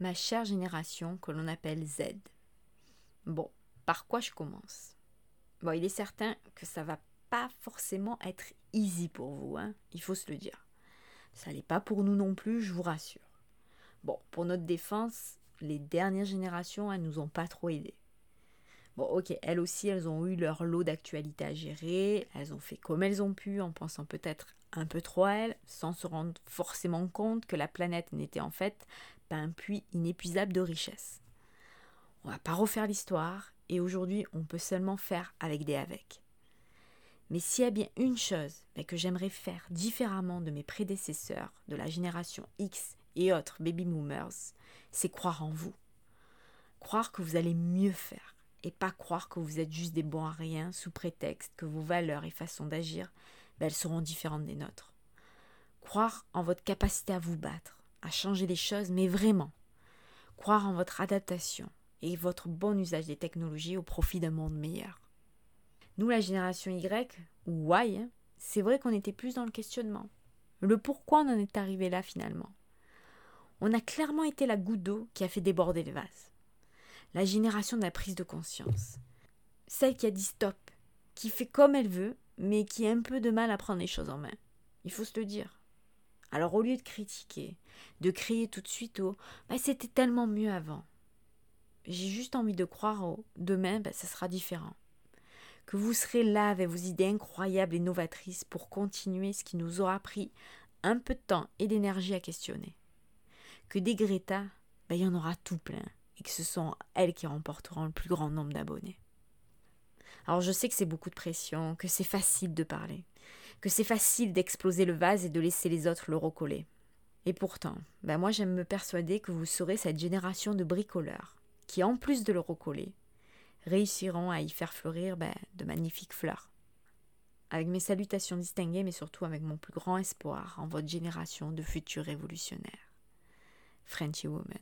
ma chère génération que l'on appelle Z. Bon, par quoi je commence? Bon, il est certain que ça va pas forcément être easy pour vous, hein, il faut se le dire. Ça n'est pas pour nous non plus, je vous rassure. Bon, pour notre défense, les dernières générations, elles nous ont pas trop aidés. Bon, ok, elles aussi, elles ont eu leur lot d'actualités à gérer, elles ont fait comme elles ont pu, en pensant peut-être un peu trop à elles, sans se rendre forcément compte que la planète n'était en fait pas un puits inépuisable de richesses. On va pas refaire l'histoire, et aujourd'hui, on peut seulement faire avec des avec. Mais s'il y a bien une chose que j'aimerais faire différemment de mes prédécesseurs de la génération X et autres baby boomers, c'est croire en vous. Croire que vous allez mieux faire et pas croire que vous êtes juste des bons à rien sous prétexte que vos valeurs et façons d'agir, ben, elles seront différentes des nôtres. Croire en votre capacité à vous battre, à changer les choses, mais vraiment. Croire en votre adaptation et votre bon usage des technologies au profit d'un monde meilleur. Nous, la génération Y, ou Y, c'est vrai qu'on était plus dans le questionnement. Le pourquoi on en est arrivé là finalement. On a clairement été la goutte d'eau qui a fait déborder le vase. La génération de la prise de conscience. Celle qui a dit stop, qui fait comme elle veut, mais qui a un peu de mal à prendre les choses en main. Il faut se le dire. Alors au lieu de critiquer, de crier tout de suite au bah, c'était tellement mieux avant, j'ai juste envie de croire au demain, bah, ça sera différent que vous serez là avec vos idées incroyables et novatrices pour continuer ce qui nous aura pris un peu de temps et d'énergie à questionner. Que des Greta, ben, il y en aura tout plein, et que ce sont elles qui remporteront le plus grand nombre d'abonnés. Alors je sais que c'est beaucoup de pression, que c'est facile de parler, que c'est facile d'exploser le vase et de laisser les autres le recoller. Et pourtant, ben moi j'aime me persuader que vous serez cette génération de bricoleurs, qui en plus de le recoller, réussiront à y faire fleurir ben, de magnifiques fleurs. Avec mes salutations distinguées, mais surtout avec mon plus grand espoir en votre génération de futurs révolutionnaires. Frenchy Woman.